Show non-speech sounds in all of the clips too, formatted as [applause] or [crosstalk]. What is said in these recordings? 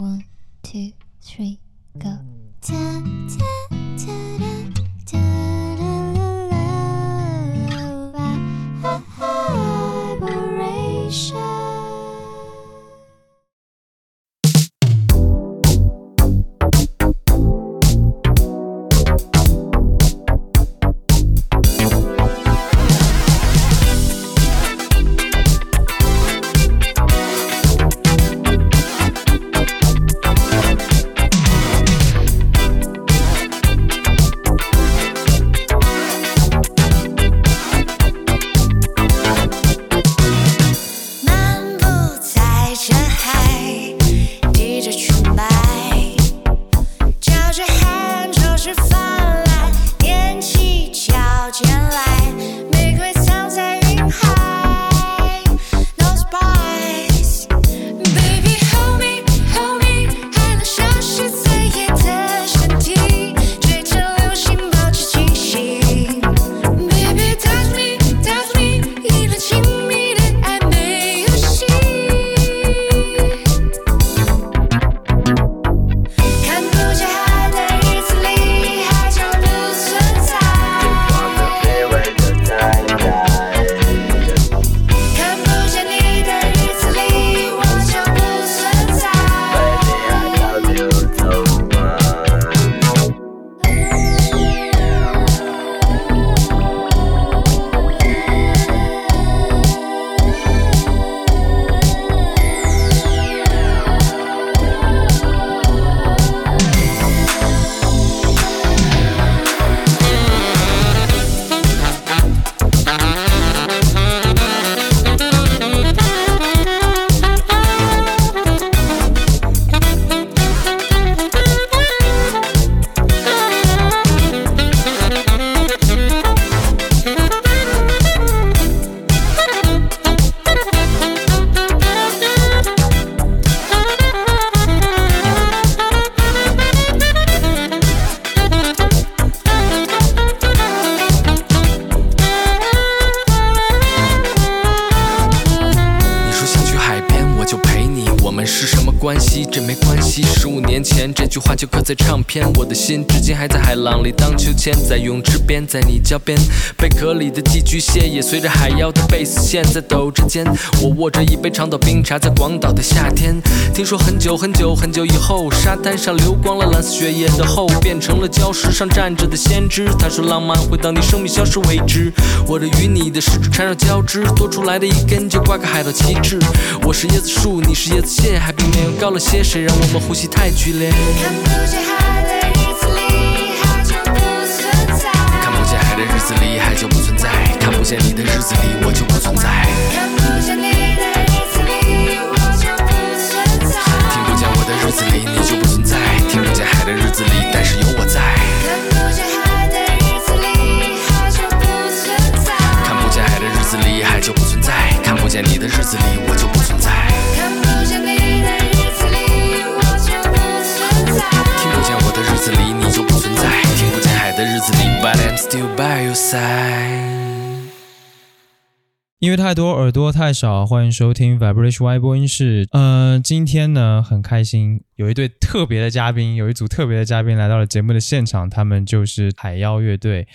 One, two, three, go. Mm. Ta ta ta 心至今还在海浪里荡秋千，在泳池边，在你脚边。贝壳里的寄居蟹也随着海妖的贝斯线在抖着肩。我握着一杯长岛冰茶，在广岛的夏天。听说很久很久很久以后，沙滩上流光了蓝色血液的后，变成了礁石上站着的先知。他说浪漫会当你生命消失为止。我的与你的十指缠绕交织，多出来的一根就挂个海盗旗帜。我是椰子树，你是椰子蟹，海平面又高了些，谁让我们呼吸太剧烈？看不见海子里，海就不存在；看不见你的日子里，我就不存在；看不见你的日子里，我就不存在。听不见我的日子里，你就不存在；听不见海的日子里，但是有我在。看不见海的日子里，海就不存在。看不见海的日子里，海就不存在；看不见你的日子里，我就不存在。看不见你的日子里，我就不存在。听不见我的日子里，你就；的日子里，But I'm still by your side。音乐太多，耳朵太少，欢迎收听 Vibration Y 播音室。呃，今天呢很开心，有一对特别的嘉宾，有一组特别的嘉宾来到了节目的现场，他们就是海妖乐队。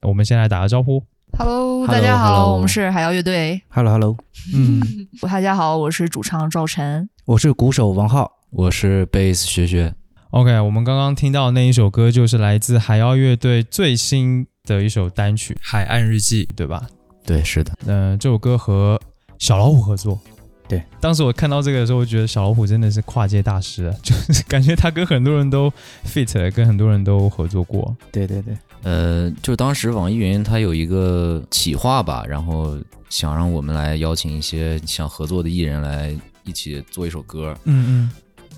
我们先来打个招呼。Hello，Hello，大家好 hello 我们是海妖乐队。Hello Hello，嗯，[laughs] 大家好，我是主唱赵晨。我是鼓手王浩，我是贝斯学学。OK，我们刚刚听到的那一首歌就是来自海妖乐队最新的一首单曲《海岸日记》，对吧？对，是的，嗯、这首歌和小老虎合作。对，当时我看到这个的时候，我觉得小老虎真的是跨界大师啊，[laughs] 就是感觉他跟很多人都 fit，了跟很多人都合作过。对对对，呃，就是当时网易云它有一个企划吧，然后想让我们来邀请一些想合作的艺人来一起做一首歌。嗯嗯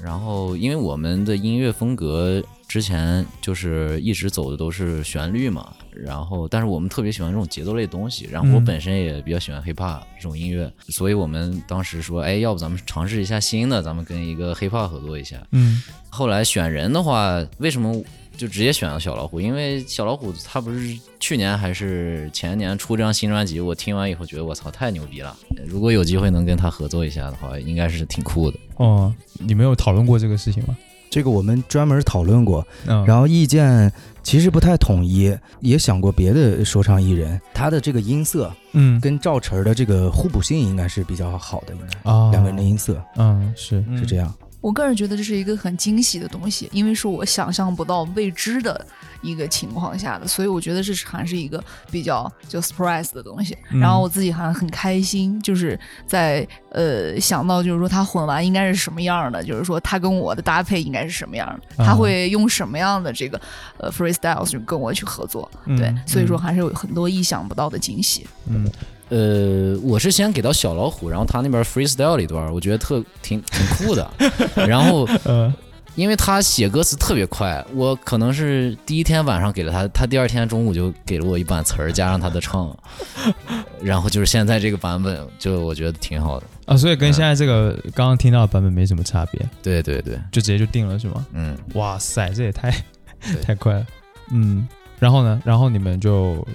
然后，因为我们的音乐风格之前就是一直走的都是旋律嘛，然后但是我们特别喜欢这种节奏类的东西，然后我嗯本身也比较喜欢 hiphop 这种音乐，所以我们当时说，哎，要不咱们尝试一下新的，咱们跟一个 hiphop 合作一下。嗯后来选人的话，为什么就直接选了小老虎，因为小老虎他不是去年还是前年出这张新专辑，我听完以后觉得我操太牛逼了，如果有机会能跟他合作一下的话，应该是挺酷的。哦，你没有讨论过这个事情吗？这个我们专门讨论过，嗯，然后意见其实不太统一，也想过别的说唱艺人，他的这个音色嗯跟赵晨儿的这个互补性应该是比较好的，应该啊，两个人的音色嗯是是这样。我个人觉得这是一个很惊喜的东西，因为是我想象不到未知的一个情况下的，所以我觉得这是还是一个比较就 surprise 的东西。嗯然后我自己还很开心，就是在呃想到就是说他混完应该是什么样的，就是说他跟我的搭配应该是什么样的，啊他会用什么样的这个呃 freestyle 就跟我去合作，对嗯，所以说嗯还是有很多意想不到的惊喜。嗯呃，我是先给到小老虎，然后他那边 freestyle 了一段，我觉得特挺挺酷的。然后呃 [laughs] 因为他写歌词特别快，我可能是第一天晚上给了他，他第二天中午就给了我一版词儿，加上他的唱，然后就是现在这个版本，就我觉得挺好的。啊，所以跟现在这个刚刚听到的版本没什么差别，对对对，就直接就定了是吗？嗯，哇塞，这也太 [laughs] 太快了，嗯。然后呢？然后你们就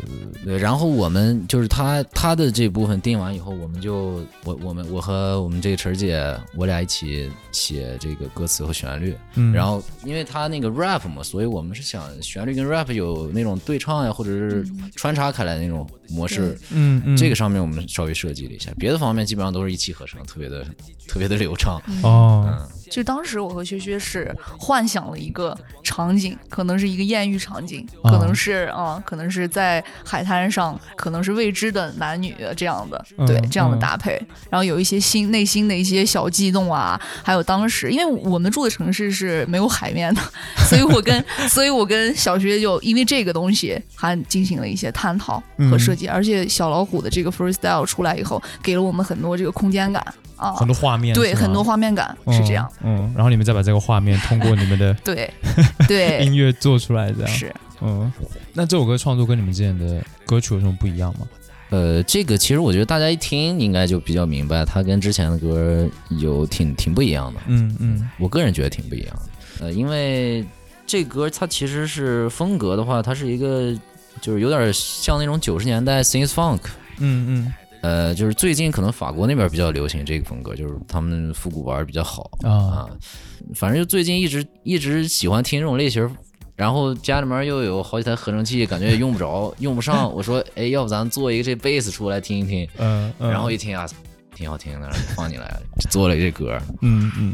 对，然后我们就是他他的这部分定完以后，我们就我我们我和我们这个晨儿姐，我俩一起写这个歌词和旋律。嗯，然后因为他那个 rap 嘛，所以我们是想旋律跟 rap 有那种对唱呀，或者是穿插开来那种模式。嗯嗯，这个上面我们稍微设计了一下，别的方面基本上都是一气呵成，特别的特别的流畅。哦，嗯，就当时我和薛薛是幻想了一个场景，可能是一个艳遇场景，啊可能是啊、可能是在海滩上，可能是未知的男女这样的，嗯对这样的嗯。搭配，然后有一些心内心的一些小悸动啊，还有当时因为我们住的城市是没有海面的，[laughs] 所以我跟所以我跟小薛就因为这个东西还进行了一些探讨和设计，而且小老虎的这个 freestyle 出来以后，给了我们很多这个空间感啊，很多画面，对，很多画面感是这样。嗯，嗯，然后你们再把这个画面通过你们的 [laughs] 对，对，音乐做出来，这样是嗯。那这首歌创作跟你们之前的歌曲有什么不一样吗？呃，这个其实我觉得大家一听应该就比较明白，它跟之前的歌有挺挺不一样的。嗯嗯我个人觉得挺不一样的。呃，因为这歌它其实是风格的话，它是一个就是有点像那种九十年代 synth funk。嗯嗯呃，就是最近可能法国那边比较流行这个风格，就是他们复古玩儿比较好啊啊。反正就最近一直一直喜欢听这种类型儿，然后家里面又有好几台合成器，感觉也用不着，用不上。我说，哎，要不咱做一个这贝斯出来听一听？嗯嗯，然后一听啊，挺好听的，然后就放进来了，就做了这歌。嗯嗯，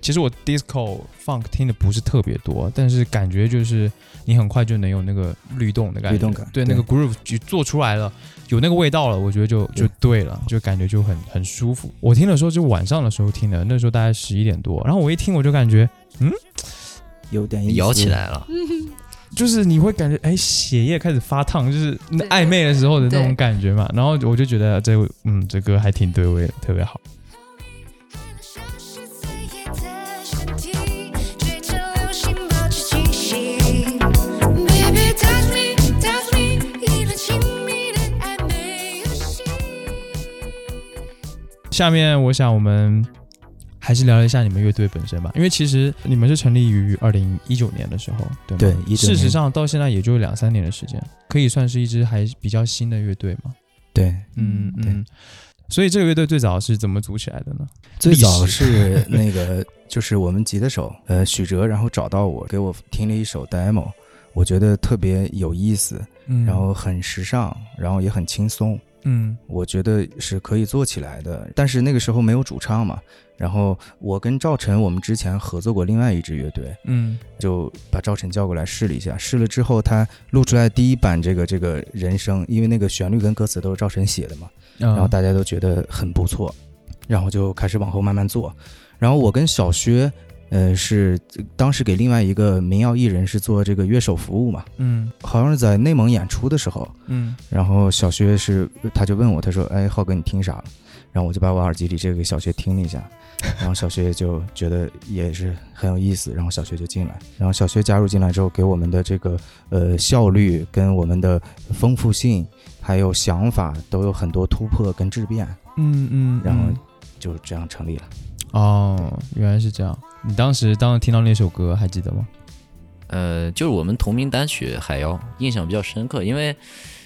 其实我 disco funk 听的不是特别多，但是感觉就是你很快就能有那个律动的感觉，律动感对，对那个 groove 就做出来了，有那个味道了，我觉得就就对了，就感觉就很很舒服。我听的时候就晚上的时候听的，那时候大概十一点多，然后我一听我就感觉嗯有点摇起，来了，[laughs] 就是你会感觉哎血液开始发烫，就是那暧昧的时候的那种感觉嘛，然后我就觉得这嗯这歌还挺对味的，特别好。像是刺眼的身体，追着流星保持清醒。Baby touch me, touch me，一段亲密的暧昧游戏。下面我想我们还是聊一下你们乐队本身吧，因为其实你们是成立于二零一九年的时候，对吗？对事实上到现在也就两三年的时间，可以算是一支还比较新的乐队嘛。对，嗯对嗯。所以这个乐队最早是怎么组起来的呢？最早是 [laughs] [laughs] 那个就是我们吉他手呃许哲，然后找到我给我听了一首 demo，我觉得特别有意思，嗯然后很时尚，然后也很轻松，嗯我觉得是可以做起来的。但是那个时候没有主唱嘛，然后我跟赵晨我们之前合作过另外一支乐队，嗯就把赵晨叫过来试了一下，试了之后他录出来第一版这个这个人声，因为那个旋律跟歌词都是赵晨写的嘛，然然后大家都觉得很不错，然后就开始往后慢慢做。然后我跟小薛，呃，是当时给另外一个民谣艺人是做这个乐手服务嘛，嗯好像是在内蒙演出的时候，嗯然后小薛是他就问我，他说：“哎，浩哥你听啥了？”然后我就把我耳机里这个给小薛听了一下，[laughs] 然后小薛就觉得也是很有意思，然后小薛就进来，然后小薛加入进来之后，给我们的这个呃效率跟我们的丰富性还有想法都有很多突破跟质变，嗯嗯，然后嗯就这样成立了。哦，原来是这样。你当时当时听到那首歌还记得吗？呃，就是我们同名单曲《海妖》，印象比较深刻，因为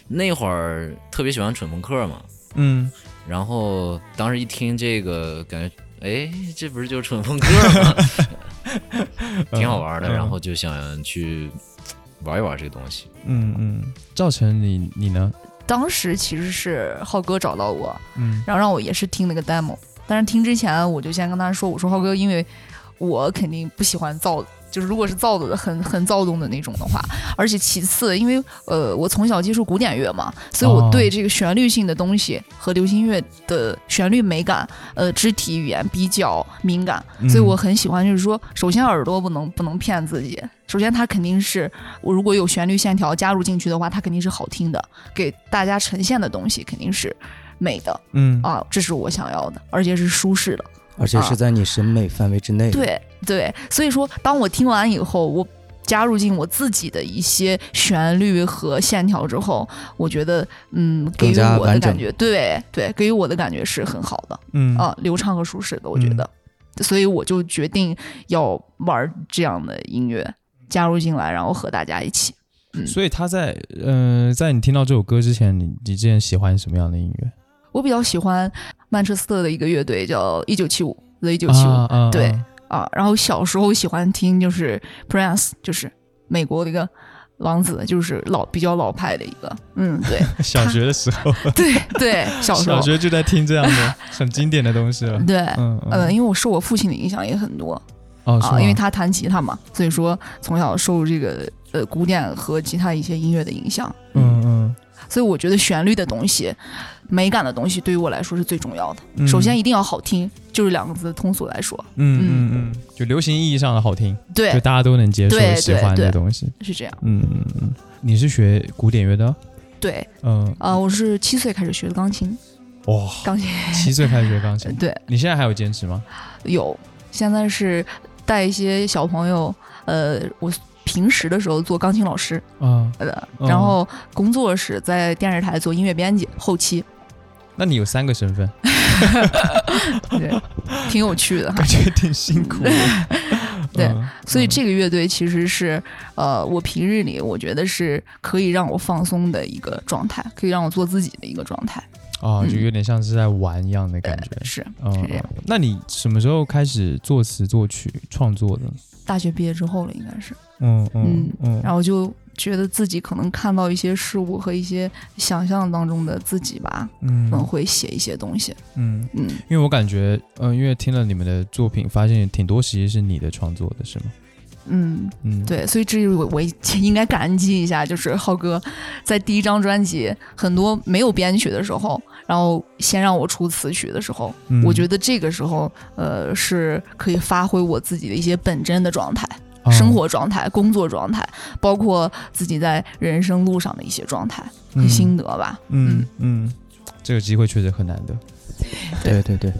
那会儿特别喜欢蠢朋克嘛，嗯，然后当时一听这个，感觉哎，这不是就是蠢风歌吗？[laughs] 挺好玩的，嗯然后就想去玩一玩这个东西。嗯嗯，赵晨你你呢？当时其实是浩哥找到我，嗯然后让我也是听那个 demo，但是听之前我就先跟他说，我说浩哥，因为我肯定不喜欢躁，就是如果是躁的很很躁动的那种的话，而且其次，因为呃我从小接触古典乐嘛，所以我对这个旋律性的东西和流行乐的旋律美感，呃肢体语言比较敏感，所以我很喜欢，就是说，首先耳朵不能不能骗自己，首先它肯定是我如果有旋律线条加入进去的话，它肯定是好听的，给大家呈现的东西肯定是美的嗯啊，这是我想要的，而且是舒适的。而且是在你审美范围之内。，对对，所以说当我听完以后，我加入进我自己的一些旋律和线条之后，我觉得嗯，给予我的感觉，对对，给予我的感觉是很好的嗯啊，流畅和舒适的，我觉得，所以我就决定要玩这样的音乐，加入进来，然后和大家一起。嗯所以他在呃，在你听到这首歌之前，你你之前喜欢什么样的音乐？我比较喜欢曼彻斯特的一个乐队叫一九七五，The 一九七五啊啊对啊啊，然后小时候喜欢听就是 Prince，就是美国的一个王子，就是老比较老派的一个，嗯，对 [laughs] 小学的时候，[laughs] 对对，小时候。小学就在听这样的 [laughs] 很经典的东西了。对，嗯呃，因为我受我父亲的影响也很多哦，啊，因为他弹吉他嘛，所以说从小受这个呃古典和吉他一些音乐的影响，嗯嗯所以我觉得旋律的东西、美感的东西对于我来说是最重要的。嗯。首先一定要好听，就是两个字通俗来说，嗯嗯嗯，就流行意义上的好听，对。就，大家都能接受喜欢的东西。是这样。嗯嗯嗯，你是学古典乐的？对，嗯，呃，我是七岁开始学的钢琴，哇，钢琴。七岁开始学钢琴，[laughs] 对。你现在还有坚持吗？有，现在是带一些小朋友，呃，我平时的时候做钢琴老师，啊，然后工作室在电视台做音乐编辑，后期，那你有三个身份，[laughs] 对，挺有趣的哈 [laughs] 感。觉挺辛苦的。[laughs] 对嗯所以这个乐队其实是，呃，我平日里我觉得是可以让我放松的一个状态，可以让我做自己的一个状态。啊，就嗯有点像是在玩一样的感觉。呃是嗯是这样。那你什么时候开始作词作曲创作的？大学毕业之后了，应该是，嗯嗯嗯，然后就觉得自己可能看到一些事物和一些想象当中的自己吧，嗯。可能会写一些东西。嗯，嗯，因为我感觉，嗯、因为听了你们的作品，发现挺多其实是你的创作的，是吗？嗯，嗯，，对，所以这我我应该感激一下，就是浩哥在第一张专辑很多没有编曲的时候，然后先让我出词曲的时候，嗯。我觉得这个时候呃是可以发挥我自己的一些本真的状态、得生活状态、工作状态，包括自己在人生路上的一些状态和心得吧。嗯嗯，这个机会确实很难得。对对对。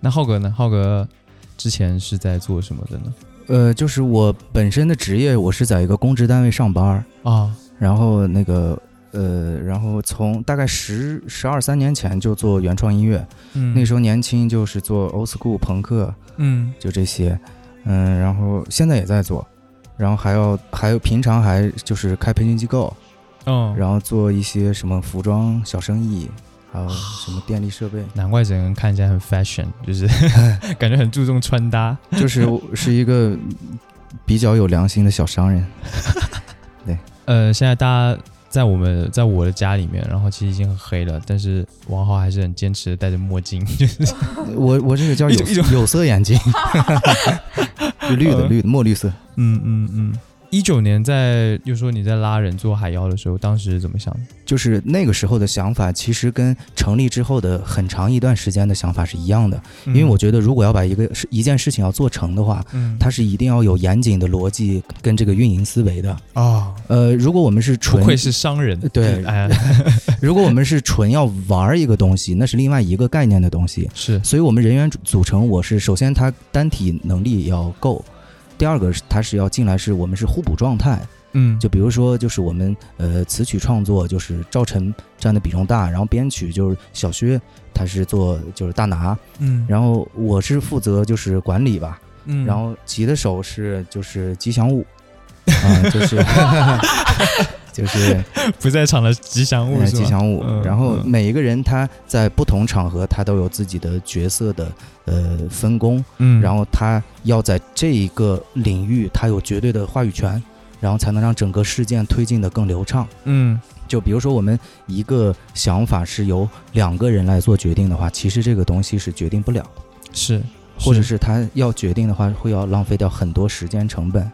那浩哥呢？浩哥之前是在做什么的呢？呃，就是我本身的职业，我是在一个公职单位上班儿，啊，然后那个呃，然后从大概十十二三年前就做原创音乐，嗯，那时候年轻就是做 old school 朋克，嗯就这些，嗯，然后现在也在做，然后还要还有平常还就是开培训机构，嗯，然后做一些什么服装小生意，还有什么电力设备，难怪整个人看起来很 fashion，[laughs] 就是 [laughs] 感觉很注重穿搭。就是是一个比较有良心的小商人。[laughs] 对呃，现在大家在我们在我的家里面，然后其实已经很黑了，但是王浩还是很坚持的戴着墨镜，[laughs] 就是 [laughs] 我我这个叫有色眼镜，[laughs] 就绿的呃绿的墨绿色。嗯嗯嗯。一九年在又说你在拉人做海妖的时候，当时怎么想的？就是那个时候的想法，其实跟成立之后的很长一段时间的想法是一样的。因为我觉得，如果要把一个事一件事情要做成的话，嗯它是一定要有严谨的逻辑跟这个运营思维的。啊，呃，如果我们是不纯愧是商人，对哎，[laughs] 如果我们是纯要玩一个东西，那是另外一个概念的东西。是所以，我们人员组组成，我是首先他单体能力要够，第二个是他是要进来是我们是互补状态。嗯，就比如说，就是我们呃词曲创作，就是赵晨占的比重大，然后编曲就是小薛，他是做就是大拿，嗯，然后我是负责就是管理吧，嗯。然后吉的手是就是吉祥物，啊，就是就是 [laughs] 不在场的吉祥物？吉祥物。嗯然后嗯每一个人他在不同场合，他都有自己的角色的呃分工，嗯，然后他要在这一个领域，他有绝对的话语权，然后才能让整个事件推进的更流畅。嗯就比如说，我们一个想法是由两个人来做决定的话，其实这个东西是决定不了，是，或者是他要决定的话，会要浪费掉很多时间成本。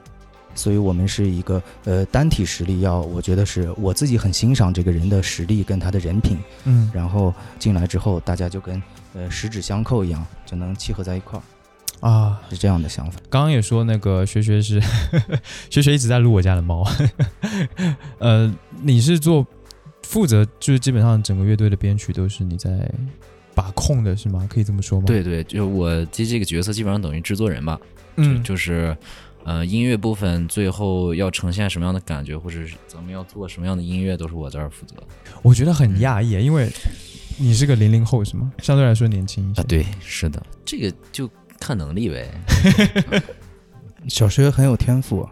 所以我们是一个呃单体实力要，我觉得是我自己很欣赏这个人的实力跟他的人品，嗯。然后进来之后，大家就跟呃十指相扣一样，就能契合在一块儿，啊，是这样的想法。刚刚也说那个学学是 [laughs] 学学一直在撸我家的猫，[laughs] 呃，你是做负责，就是基本上整个乐队的编曲都是你在把控的，是吗？可以这么说吗？，对对，就我接这个角色基本上等于制作人吧，嗯，就就是，呃，音乐部分最后要呈现什么样的感觉，或者是咱们要做什么样的音乐，都是我这儿负责的我觉得很讶异，因为你是个零零后是吗？相对来说年轻一些。啊。对，是的，这个就看能力呗。[laughs] 小学很有天赋，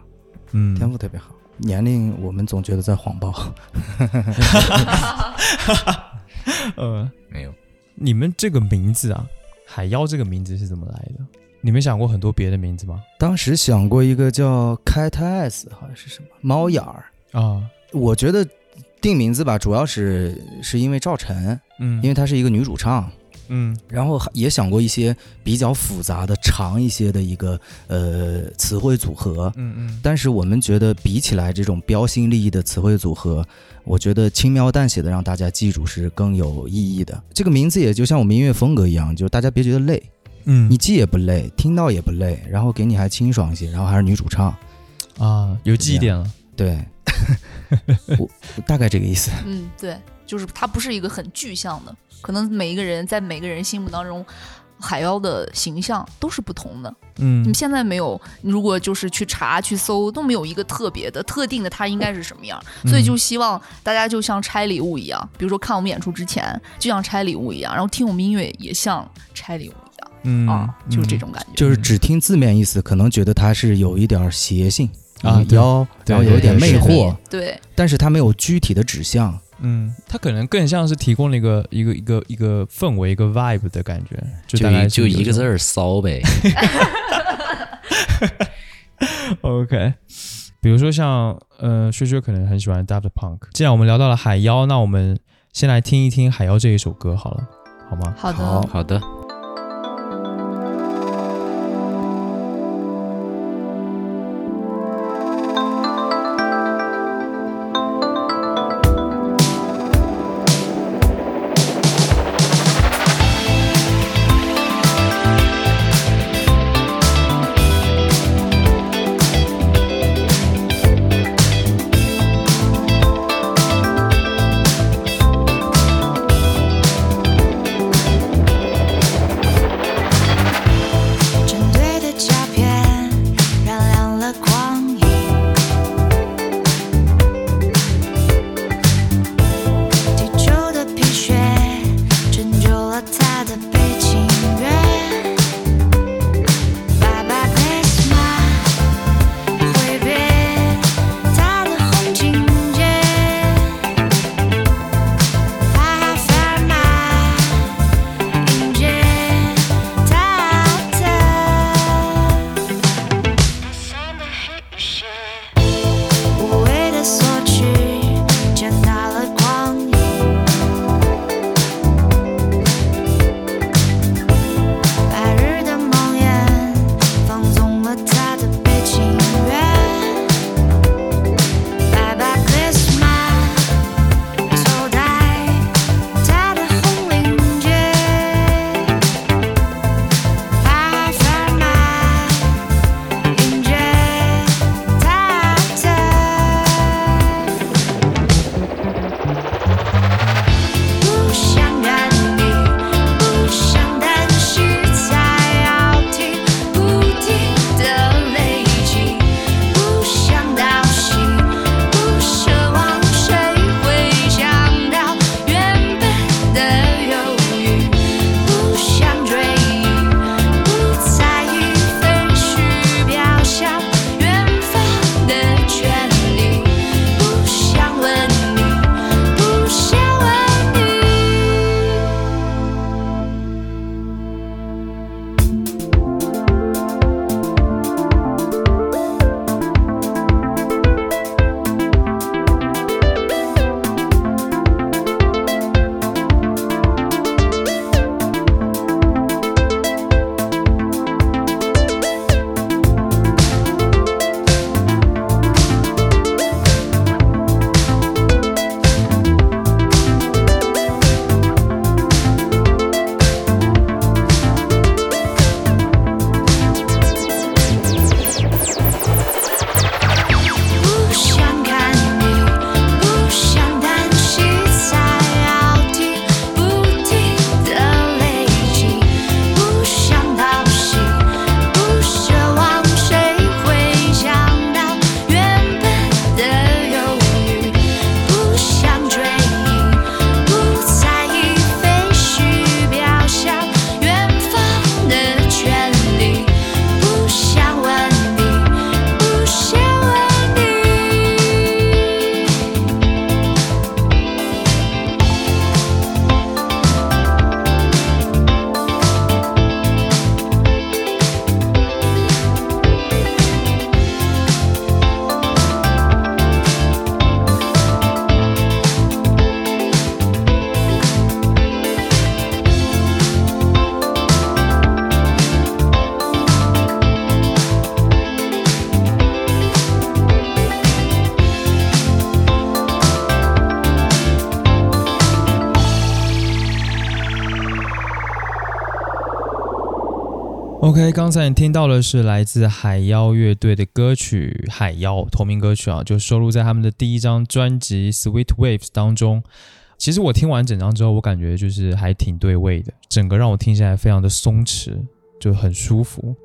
嗯，天赋特别好。年龄我们总觉得在谎报，[laughs] 呃，没有，你们这个名字啊，海妖这个名字是怎么来的？你们想过很多别的名字吗？当时想过一个叫 Cat Eyes，好像是什么猫眼儿。啊，我觉得定名字吧，主要是是因为赵晨，嗯，因为她是一个女主唱，嗯然后也想过一些比较复杂的、长一些的一个呃词汇组合。嗯嗯，但是我们觉得，比起来这种标新立异的词汇组合，我觉得轻描淡写的让大家记住是更有意义的。这个名字也就像我们音乐风格一样，就是大家别觉得累，嗯你记也不累，听到也不累，然后给你还清爽一些，然后还是女主唱，啊，有记忆点了。对，[laughs] 我我大概这个意思。嗯，对，就是它不是一个很具象的，可能每一个人在每个人心目当中，海妖的形象都是不同的。你嗯们现在没有，如果就是去查去搜，都没有一个特别的、特定的，它应该是什么样。所以就希望大家就像拆礼物一样，比如说看我们演出之前，就像拆礼物一样，然后听我们音乐也像拆礼物嗯啊，就是这嗯种感觉。就是只听字面意思，可能觉得它是有一点邪性啊妖，然后有一点魅惑，对，但是它没有具体的指向。嗯，它可能更像是提供了一个一个一个一个氛围，一个 vibe 的感觉，就就大概一就一个字儿。儿骚呗。[laughs] OK，比如说像呃，薛薛可能很喜欢 Daft Punk。既然我们聊到了海妖，那我们先来听一听海妖这一首歌好了，好吗？好的，好好的，OK，刚才你听到的是来自海妖乐队的歌曲《海妖》同名歌曲啊，就收录在他们的第一张专辑《Sweet Waves》当中。其实我听完整张之后，我感觉就是还挺对味的，整个让我听起来非常的松弛，就很舒服。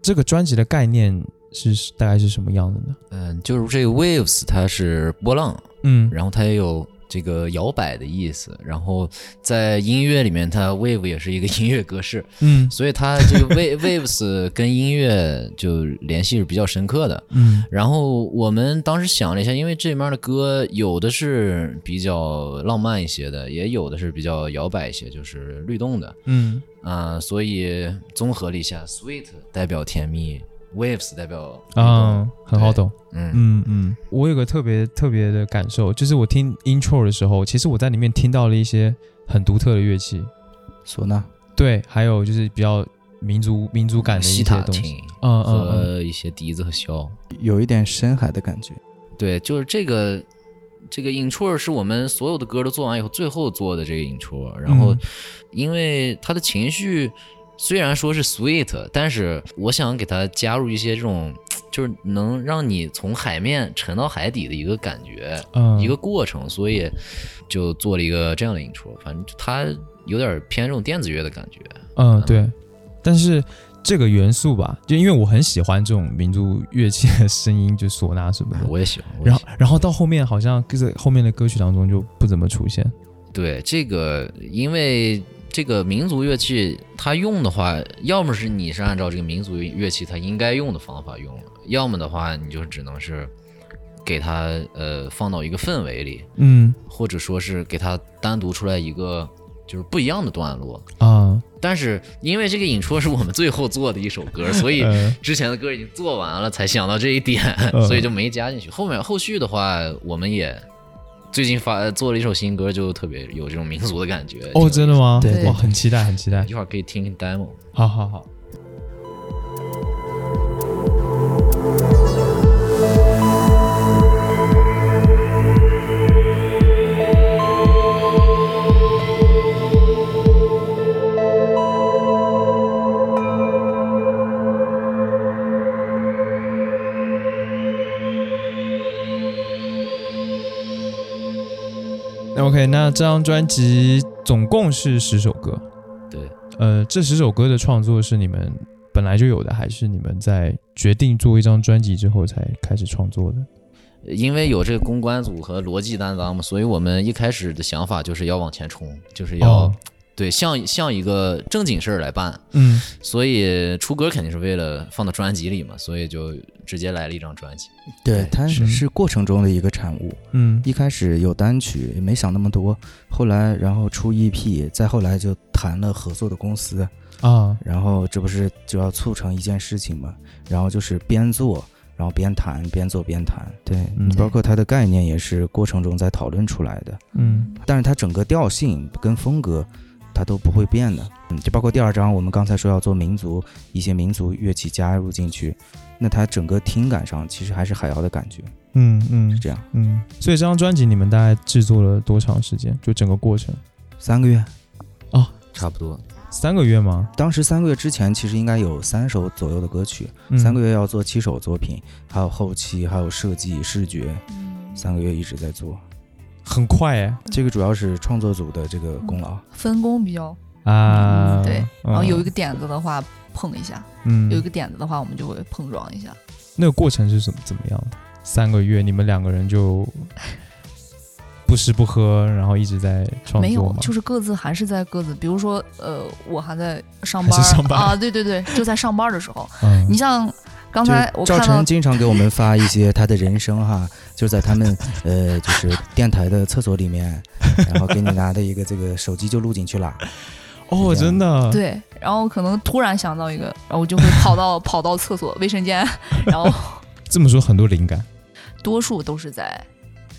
这个专辑的概念是大概是什么样的呢？嗯，就是这个 waves 它是波浪，嗯然后它也有这个摇摆的意思，然后在音乐里面，它 wave 也是一个音乐格式，嗯。所以它这个 wave waves 跟音乐就联系是比较深刻的。嗯。然后我们当时想了一下，因为这里面的歌有的是比较浪漫一些的，也有的是比较摇摆一些，就是律动的，嗯。啊、所以综合了一下，sweet 代表甜蜜，waves 代表啊，很好懂。嗯嗯嗯，我有个特别特别的感受，就是我听 intro 的时候，其实我在里面听到了一些很独特的乐器，唢呐，对，还有就是比较民族民族感的一西些东西。嗯嗯一些笛子和箫。有一点深海的感觉。对，就是这个这个 intro 是我们所有的歌都做完以后最后做的这个 intro，然后嗯因为他的情绪虽然说是 sweet，但是我想给它加入一些这种就是能让你从海面沉到海底的一个感觉，嗯一个过程，所以就做了一个这样的 intro，反正它有点偏这种电子乐的感觉。嗯对，但是这个元素吧，就因为我很喜欢这种民族乐器的声音，就唢呐什么的。我也喜欢，然后然后到后面好像就是后面的歌曲当中就不怎么出现。对这个，因为这个民族乐器，它用的话，要么是你是按照这个民族乐器它应该用的方法用，要么的话，你就只能是给它呃放到一个氛围里，嗯或者说是给它单独出来一个就是不一样的段落。啊，但是因为这个引出是我们最后做的一首歌，所以呃 [laughs] 之前的歌已经做完了，才想到这一点，嗯所以就没加进去。后面后续的话，我们也最近发做了一首新歌，就特别有这种民族的感觉。哦，真的吗？对对哇，很期待，很期待一。会儿可以听听 demo。好好好。那这张专辑总共是十首歌。对，呃，这十首歌的创作是你们本来就有的，还是你们在决定做一张专辑之后才开始创作的？因为有这个公关组和逻辑担当嘛，所以我们一开始的想法就是要往前冲，就是要、哦对像像一个正经事儿来办。嗯所以出歌肯定是为了放到专辑里嘛，所以就直接来了一张专辑。对，它是是过程中的一个产物。嗯一开始有单曲，也没想那么多，后来然后出 EP，再后来就谈了合作的公司，啊然后这不是就要促成一件事情嘛？然后就是边做，然后边谈，边做边谈。对，嗯包括它的概念也是过程中在讨论出来的，嗯但是它整个调性跟风格。它都不会变的，嗯，就包括第二章，我们刚才说要做民族一些民族乐器加入进去，那它整个听感上其实还是海瑶的感觉，嗯嗯是这样。嗯。所以这张专辑你们大概制作了多长时间？就整个过程三个月，哦差不多，三个月吗？当时三个月之前其实应该有三首左右的歌曲，嗯三个月要做七首作品，还有后期，还有设计、视觉，三个月一直在做。很快哎这个主要是创作组的这个功劳。分工比较啊。对，然后有一个个点子的话碰一下，嗯有一个点子的话我们就会碰撞一下。那个过程是怎么怎么样的？三个月你们两个人就不吃不喝，然后一直在创作没有，？就是各自还是在各自，比如说呃，我还在上班上班啊，对对对，就在上班的时候，嗯你像刚才我赵看到晨经常给我们发一些他的人生哈，就在他们呃就是电台的厕所里面，[laughs] 然后给你拿的一个这个手机就录进去了。哦，真的，对，然后可能突然想到一个，然后我就会跑到 [laughs] 跑到厕所卫生间，[laughs] 然后这么说很多灵感。多数都是在。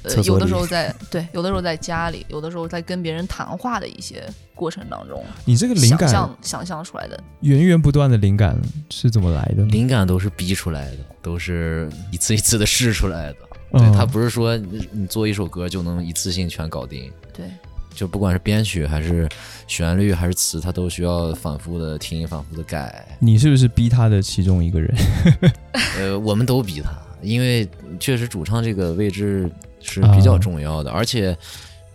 呃有的时候在对，有的时候在家里，有的时候在跟别人谈话的一些过程当中，你这个灵感想象想象出来的。源源不断的灵感是怎么来的？灵感都是逼出来的，都是一次一次的试出来的。对，嗯它不是说你你做一首歌就能一次性全搞定。对，就不管是编曲还是旋律还是词，他都需要反复的听，反复的改。你是不是逼他的其中一个人？[laughs] 呃，我们都逼他，因为确实主唱这个位置是比较重要的，而且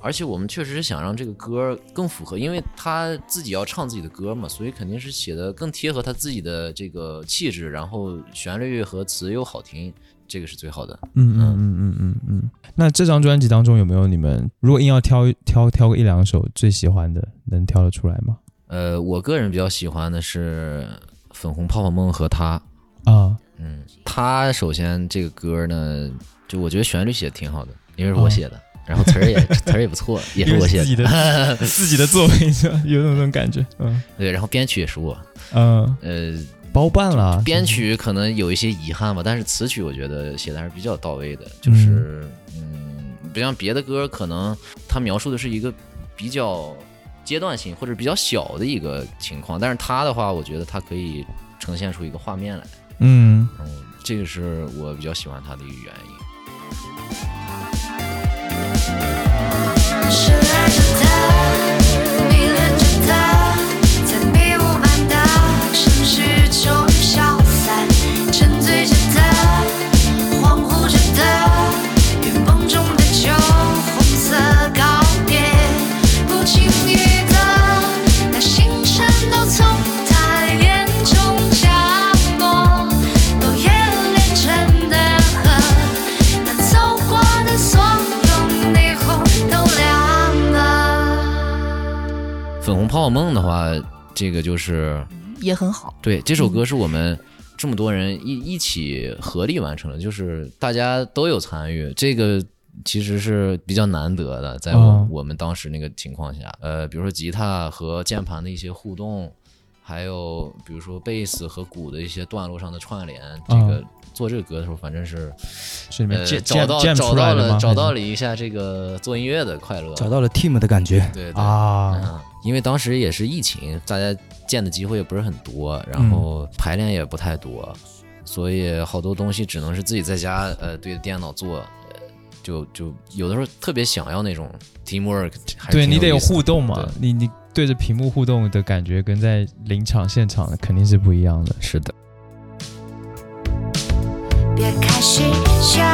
而且我们确实是想让这个歌更符合，因为他自己要唱自己的歌嘛，所以肯定是写的更贴合他自己的这个气质，然后旋律和词又好听，这个是最好的。嗯嗯嗯嗯嗯嗯。那这张专辑当中有没有你们如果硬要挑挑挑个一两首最喜欢的，能挑得出来吗？呃，我个人比较喜欢的是《粉红泡泡梦》和他。啊，嗯，他首先这个歌呢，就我觉得旋律写的挺好的，因为是我写的，然后词儿也 [laughs] 词儿也不错，也是我写自己的 [laughs] 自己的作品？[laughs] 有那种感觉，嗯对，然后编曲也是我，嗯，呃，包办了。编曲可能有一些遗憾吧，但是词曲我觉得写的还是比较到位的，就是嗯，不像别的歌，可能他描述的是一个比较阶段性或者比较小的一个情况，但是他的话，我觉得他可以呈现出一个画面来。嗯嗯，这个是我比较喜欢他的一个原因。粉红泡泡梦的话，这个就是也很好。对这首歌是我们这么多人一一起合力完成的，就是大家都有参与，这个其实是比较难得的，在我、哦我们当时那个情况下，呃，比如说吉他和键盘的一些互动，还有比如说贝斯和鼓的一些段落上的串联，这个。做这个歌的时候，反正是，呃，是里面建找到建找到？了找到了一下这个做音乐的快乐，找到了 team 的感觉。对对啊，嗯，因为当时也是疫情，大家见的机会也不是很多，然嗯。后排练也不太多，所以好多东西只能是自己在家呃对着电脑做，呃就就有的时候特别想要那种 teamwork，对你得有互动嘛，你你对着屏幕互动的感觉跟在临场现场肯定是不一样的。是的，别开心，笑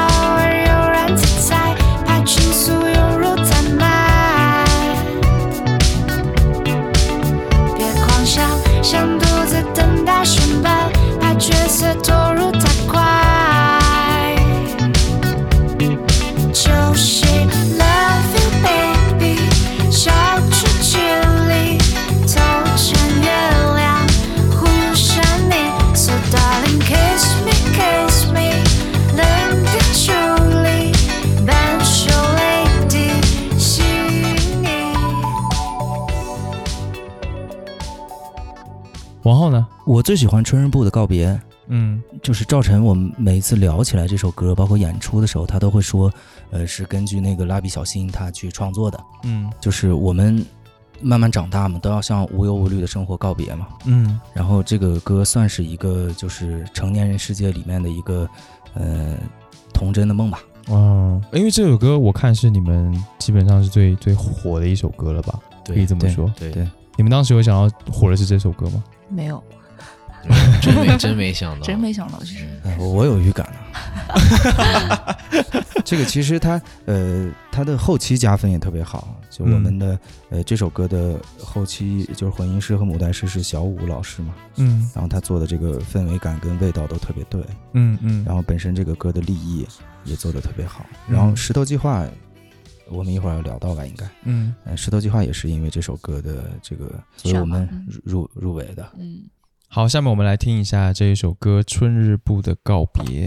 最喜欢春日部的告别，嗯就是赵晨，我们每一次聊起来这首歌，包括演出的时候，他都会说，呃，是根据那个蜡笔小新他去创作的。嗯就是我们慢慢长大嘛，都要向无忧无虑的生活告别嘛。嗯然后这个歌算是一个就是成年人世界里面的一个呃童真的梦吧。哦，因为这首歌我看是你们基本上是最最火的一首歌了吧？可以这么对说。对对，你们当时有想要火的是这首歌吗？没有，真没真没想到，真没想到，其实。哎我我有预感了。[laughs] 这个其实它呃它的后期加分也特别好，就我们的、呃这首歌的后期就是混音师和母带师是小五老师嘛，嗯。然后他做的这个氛围感跟味道都特别对，嗯嗯，然后本身这个歌的立意也做的特别好，嗯。然后石头计划我们一会儿要聊到吧应该，嗯。呃石头计划也是因为这首歌的这个，所以我们入入围的。嗯，好，下面我们来听一下这一首歌《春日部的告别》。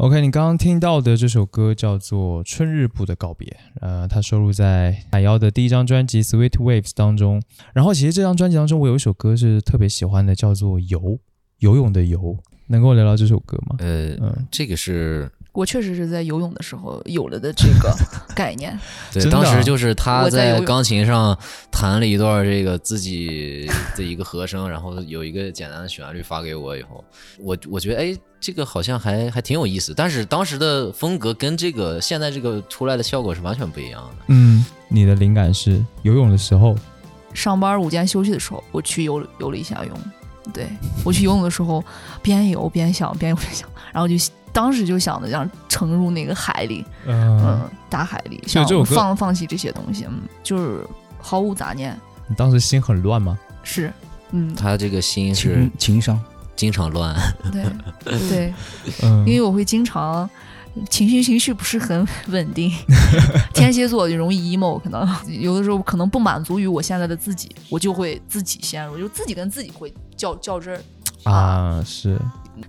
OK，你刚刚听到的这首歌叫做《春日部的告别》，呃，它收录在海妖的第一张专辑《Sweet Waves》当中。然后，其实这张专辑当中，我有一首歌是特别喜欢的，叫做《游》，游泳的游。能跟我聊聊这首歌吗？呃，嗯，这个是我确实是在游泳的时候有了的这个 [laughs] 概念。对，当时就是他在钢琴上弹了一段这个自己的一个和声，然后有一个简单的旋律发给我以后，我我觉得哎，这个好像还还挺有意思，但是当时的风格跟这个现在这个出来的效果是完全不一样的。嗯，你的灵感是游泳的时候，上班午间休息的时候，我去游游了一下泳。对我去游泳的时候，边游边想，边游边想，然后就当时就想着让沉入那个海里，嗯，嗯，大海里，想所以这首歌放放弃这些东西，嗯，就是毫无杂念，你当时心很乱吗？是，嗯，他这个心是情情商，经常乱，对对，嗯，因为我会经常情绪情绪不是很稳定，[laughs] 天蝎座就容易 emo，可能。有的时候可能不满足于我现在的自己，我就会自己陷入，就自己跟自己会较较真儿。啊，是，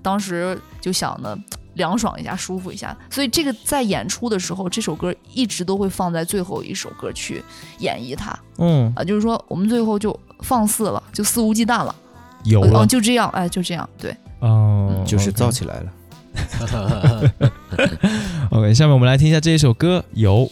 当时就想呢，凉爽一下，舒服一下，所以这个在演出的时候，这首歌一直都会放在最后一首歌去演绎它。嗯，啊，就是说我们最后就放肆了，就肆无忌惮了，有了嗯，，就这样，哎，就这样，对。哦，就是造起来了。[laughs] [laughs] OK，下面我们来听一下这一首歌《有》。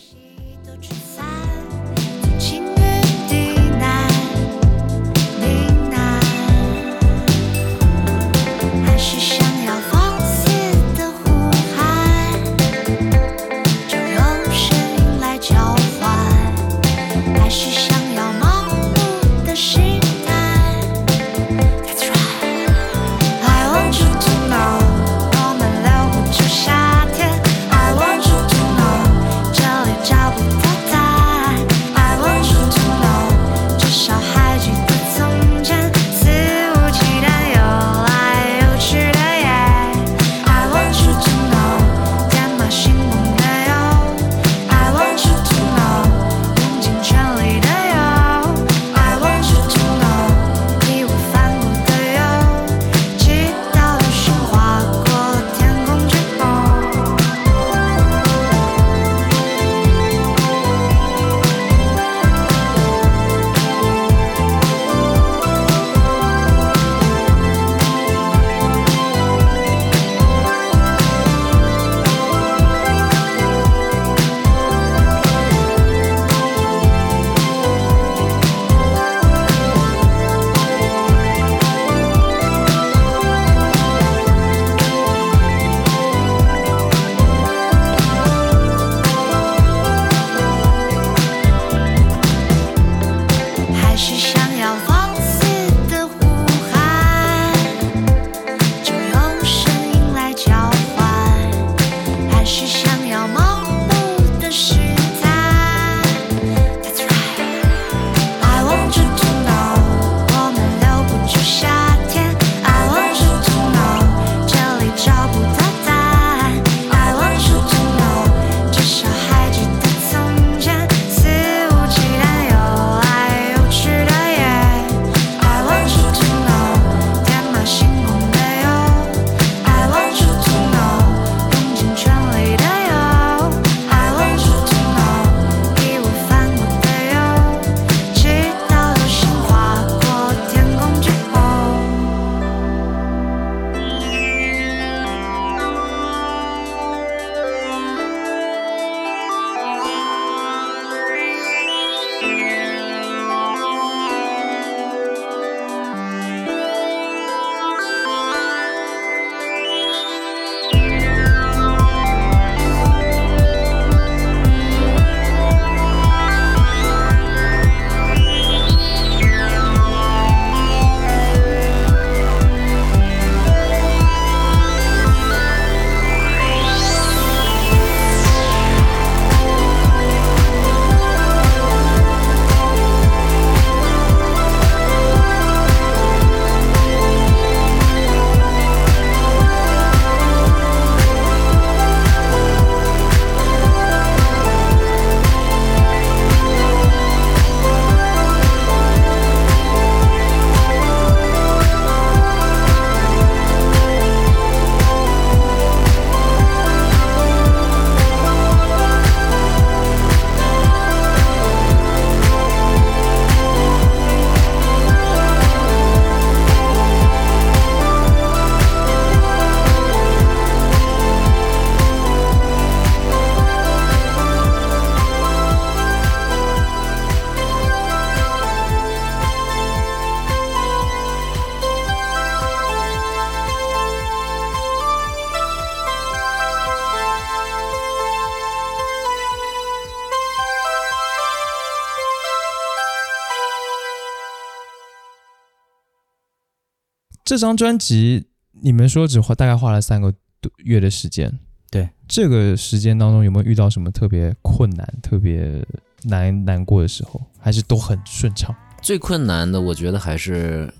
这张专辑你们说只花大概花了三个多月的时间，对，这个时间当中有没有遇到什么特别困难、特别难难过的时候，还是都很顺畅？最困难的，我觉得还是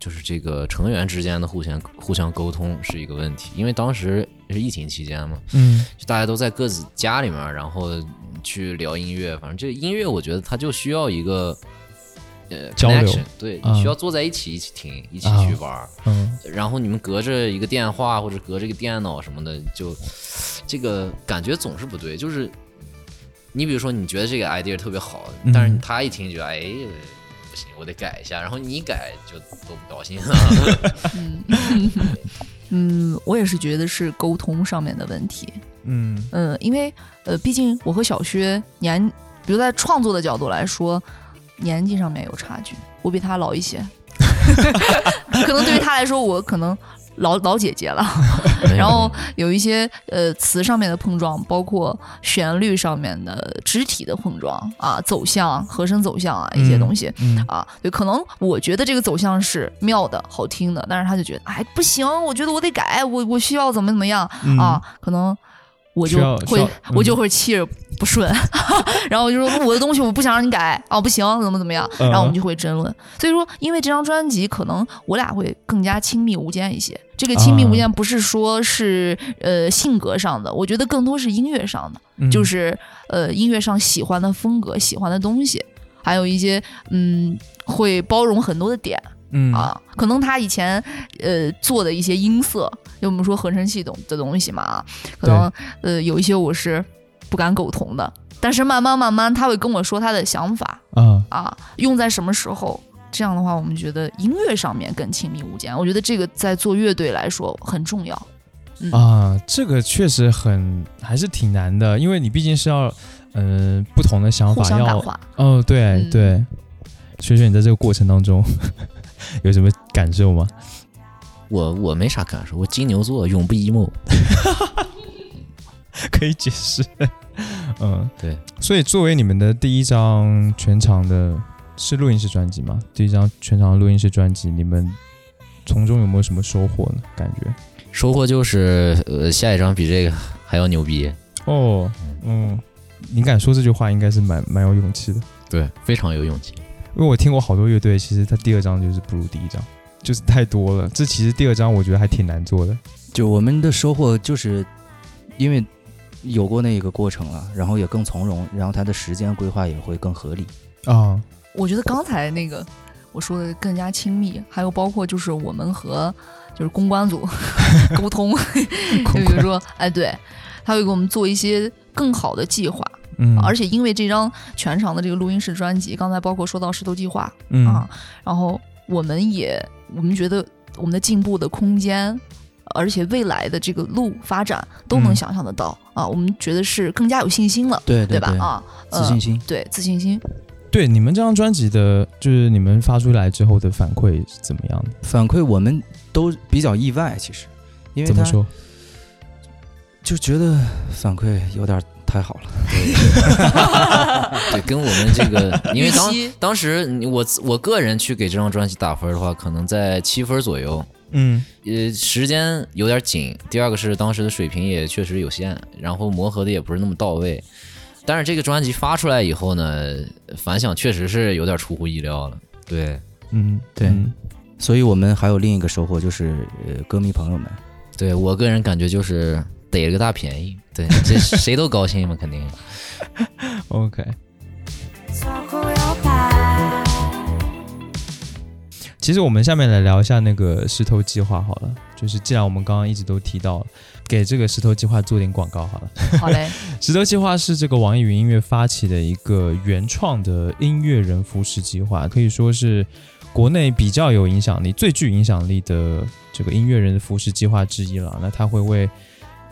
就是这个成员之间的互相互相沟通是一个问题，因为当时是疫情期间嘛，嗯就大家都在各自家里面，然后去聊音乐，反正这音乐我觉得它就需要一个。呃交流，connection，对，需要坐在一起一起听，一起啊去玩儿。嗯然后你们隔着一个电话或者隔着一个电脑什么的，就这个感觉总是不对。就是你比如说，你觉得这个 idea 特别好，嗯但是他一听觉得哎不行，我得改一下，然后你一改就都不高兴了。[laughs] 嗯嗯，我也是觉得是沟通上面的问题。嗯嗯，因为呃，毕竟我和小薛年，比如在创作的角度来说，年纪上面有差距，我比他老一些，[laughs] 可能对于他来说，我可能老老姐姐了。然后有一些呃词上面的碰撞，包括旋律上面的肢体的碰撞啊，走向和声走向啊一些东西。嗯。啊，对，可能我觉得这个走向是妙的、好听的，但是他就觉得，哎，不行，我觉得我得改，我我需要怎么怎么样、嗯。啊，可能我就会我就嗯会气着不顺，[laughs] 然后我就说我的东西我不想让你改啊，不行，怎么怎么样，嗯然后我们就会争论。所以说，因为这张专辑，可能我俩会更加亲密无间一些。这个亲密无间不是说是呃性格上的，我觉得更多是音乐上的。嗯就是呃音乐上喜欢的风格、喜欢的东西，还有一些嗯会包容很多的点嗯啊。可能他以前呃做的一些音色，因为我们说合成系统的东西嘛啊，可能呃有一些我是不敢苟同的，但是慢慢慢慢他会跟我说他的想法啊啊，用在什么时候。这样的话，我们觉得音乐上面更亲密无间。我觉得这个在做乐队来说很重要。嗯啊，这个确实很还是挺难的，因为你毕竟是要嗯、呃不同的想法要。哦，对、嗯对。学学你在这个过程当中 [laughs] 有什么感受吗？我我没啥感受，我金牛座永不 emo。[laughs] 可以解释。[laughs] 嗯，对。所以作为你们的第一张全场的是录音室专辑吗？第一张全场的录音室专辑，你们从中有没有什么收获呢？感觉？收获就是呃下一张比这个还要牛逼，哦，嗯，你敢说这句话，应该是蛮蛮有勇气的。对，非常有勇气。因为我听过好多乐队，其实他第二张就是不如第一张，就是太多了。这其实第二张我觉得还挺难做的。就我们的收获就是因为有过那一个过程了，然后也更从容，然后他的时间规划也会更合理。啊，我觉得刚才那个我说的更加亲密，还有包括就是我们和就是公关组 [laughs] 沟通，就比如说，哎，对，他会给我们做一些更好的计划，嗯，而且因为这张全长的这个录音室专辑，刚才包括说到石头计划嗯啊，然后我们也我们觉得我们的进步的空间。而且未来的这个路发展都能嗯想象得到、啊，我们觉得是更加有信心了，对对吧？啊，自信心。呃，对自信心，对你们这张专辑的，就是你们发出来之后的反馈是怎么样的？反馈我们都比较意外，其实，因为怎么说？就觉得反馈有点太好了。[laughs] 对，跟我们这个，[laughs] 因为当当时我我个人去给这张专辑打分的话，可能在七分左右。嗯呃，时间有点紧，第二个是当时的水平也确实有限，然后磨合的也不是那么到位。但是这个专辑发出来以后呢，反响确实是有点出乎意料了。对，嗯，对嗯所以我们还有另一个收获就是，呃，歌迷朋友们，对我个人感觉就是逮了个大便宜，对，这谁都高兴嘛，肯定。[laughs] OK。左顾右盼。其实我们下面来聊一下那个石头计划好了，就是既然我们刚刚一直都提到了，给这个石头计划做点广告好了。好嘞，[laughs] 石头计划是这个网易云音乐发起的一个原创的音乐人扶持计划，可以说是国内比较有影响力、最具影响力的这个音乐人的扶持计划之一了。那它会为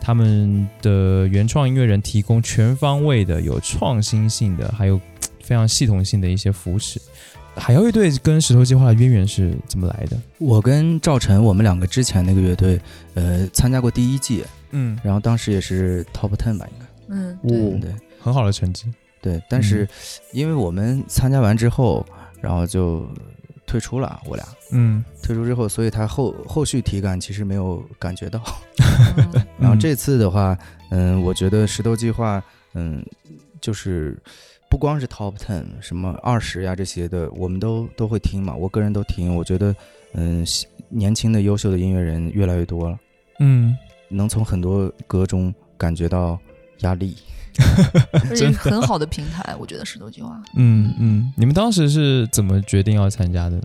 他们的原创音乐人提供全方位的、有创新性的，还有非常系统性的一些扶持。海妖乐队跟石头计划的渊源是怎么来的？我跟赵晨，我们两个之前那个乐队，呃，参加过第一季，嗯，然后当时也是 top ten 吧，应该。嗯，哦对，对很好的成绩。对，但是因为我们参加完之后，然后就退出了，我俩嗯退出之后，所以他后后续体感其实没有感觉到。嗯 [laughs] 然后嗯这次的话，嗯，我觉得石头计划，嗯，就是不光是 Top Ten，什么二十呀这些的，我们都都会听嘛。我个人都听，我觉得，嗯，年轻的优秀的音乐人越来越多了，嗯，能从很多歌中感觉到压力。[laughs] 而且很好的平台，我觉得石头计划。嗯嗯，你们当时是怎么决定要参加的呢？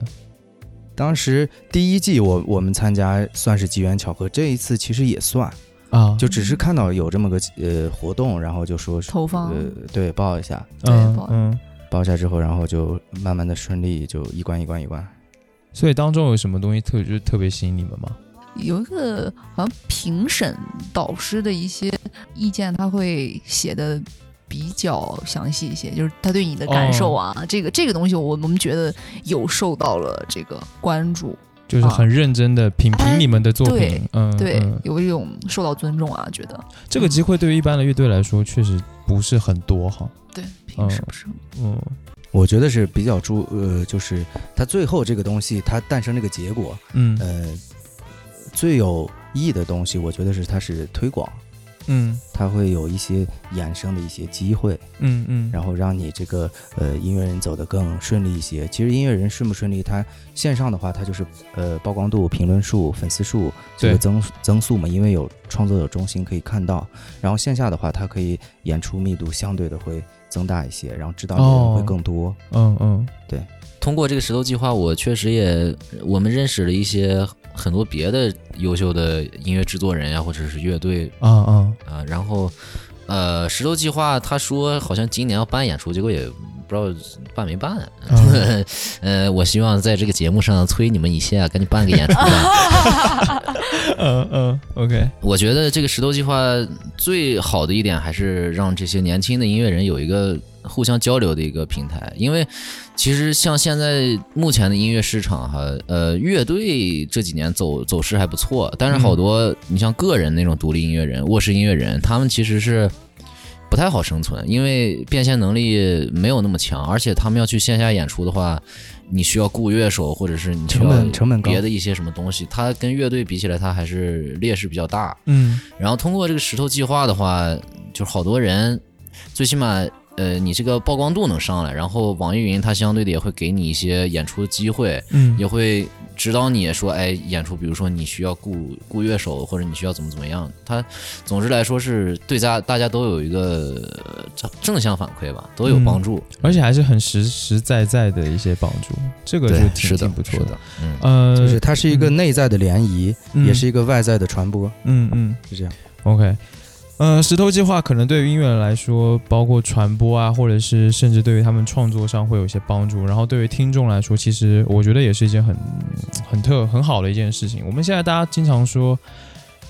当时第一季我我们参加算是机缘巧合，这一次其实也算，啊，就只是看到有这么个呃活动，然后就说是投放呃对报一下，对嗯不好嗯，报一下之后，然后就慢慢的顺利就一关一关一关。所以当中有什么东西特就是特别吸引你们吗？有一个好像评审导师的一些意见，他会写的比较详细一些，就是他对你的感受啊，这个这个东西我我们觉得有受到了这个关注，就是很认真的品评哎你们的作品对，嗯，对，嗯有一种受到尊重啊，觉得。这个机会对于一般的乐队来说确实不是很多哈，对，平时不是。很嗯。我觉得是比较注呃，就是它最后这个东西它诞生这个结果，嗯。呃，最有意义的东西，我觉得是它是推广，嗯它会有一些衍生的一些机会，嗯嗯，然后让你这个呃音乐人走得更顺利一些。其实音乐人顺不顺利，他线上的话，他就是呃曝光度、评论数、粉丝数这对个增增速嘛，因为有创作者中心可以看到。然后线下的话，它可以演出密度相对的会增大一些，然后知道的人会更多。嗯嗯通过这个石头计划，我确实也我们认识了一些很多别的优秀的音乐制作人呀，或者是乐队啊啊，啊。然后，呃，石头计划他说好像今年要办演出，结果也不知道办没办。嗯 [laughs] 呃，我希望在这个节目上催你们一下，赶紧办个演出吧。嗯嗯，OK，我觉得这个石头计划最好的一点还是让这些年轻的音乐人有一个互相交流的一个平台，因为其实像现在目前的音乐市场哈，呃，乐队这几年走走势还不错，但是好多你像个人那种独立音乐人、卧室音乐人，他们其实是。不太好生存，因为变现能力没有那么强，而且他们要去线下演出的话，你需要雇乐手，或者是你需成要本成本别的一些什么东西，它跟乐队比起来，它还是劣势比较大。嗯然后通过这个石头计划的话，就是好多人，最起码呃，你这个曝光度能上来，然后网易云它相对的也会给你一些演出机会，嗯也会指导你说，哎，演出，比如说你需要雇雇乐手，或者你需要怎么怎么样。它总之来说是对家大家都有一个呃正正向反馈吧，都有帮助。而且还是很实实在在的一些帮助，这个就，挺是的挺，不错是的。，嗯。呃，就是它是一个内在的联谊，嗯也是一个外在的传播，嗯嗯是这样。OK，呃，石头计划可能对于音乐人来说，包括传播啊，或者是甚至对于他们创作上会有一些帮助。然后对于听众来说，其实我觉得也是一件很很特很好的一件事情。我们现在大家经常说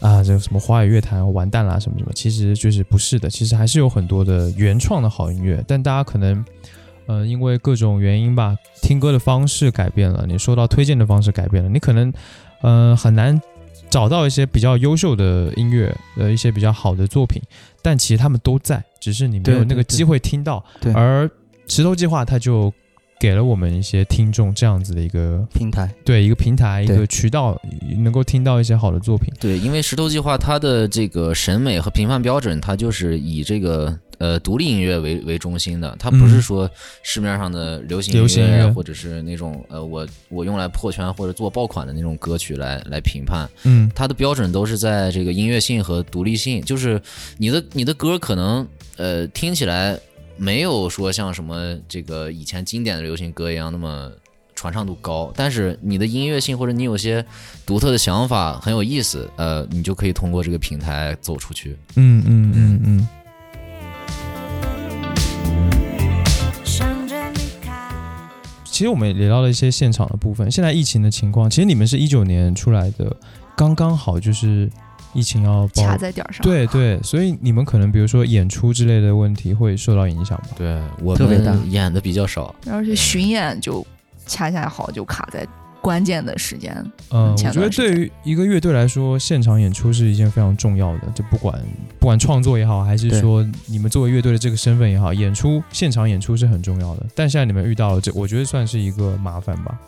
啊，这个什么华语乐坛完蛋啦，什么什么，其实就是不是的，其实还是有很多的原创的好音乐，但大家可能。呃，因为各种原因吧，听歌的方式改变了，你收到推荐的方式改变了，你可能，呃，很难找到一些比较优秀的音乐，呃，一些比较好的作品，但其实他们都在，只是你没有那个机会听到。对而石头计划它就给了我们一些听众这样子的一个平台，对一个平台，一个渠道，能够听到一些好的作品。对，因为石头计划它的这个审美和评判标准，它就是以这个呃独立音乐为为中心的，它不嗯。是说市面上的流行音乐。或者是那种呃我我用来破圈或者做爆款的那种歌曲来来评判，嗯。它的标准都是在这个音乐性和独立性，就是你的你的歌可能呃听起来没有说像什么这个以前经典的流行歌一样那么传唱度高，但是你的音乐性或者你有些独特的想法很有意思，呃，你就可以通过这个平台走出去。嗯嗯嗯嗯。其实我们也聊到了一些现场的部分。现在疫情的情况，其实你们是一九年出来的，刚刚好就是疫情要爆卡在点儿上。对对，所以你们可能比如说演出之类的问题会受到影响吧？对我特别大们演的比较少，而且巡演就恰恰好就卡在关键的时间。嗯，我觉得对于一个乐队来说，现场演出是一件非常重要的。就不管不管创作也好，还是说你们作为乐队的这个身份也好，演出现场演出是很重要的。但现在你们遇到了这，我觉得算是一个麻烦吧。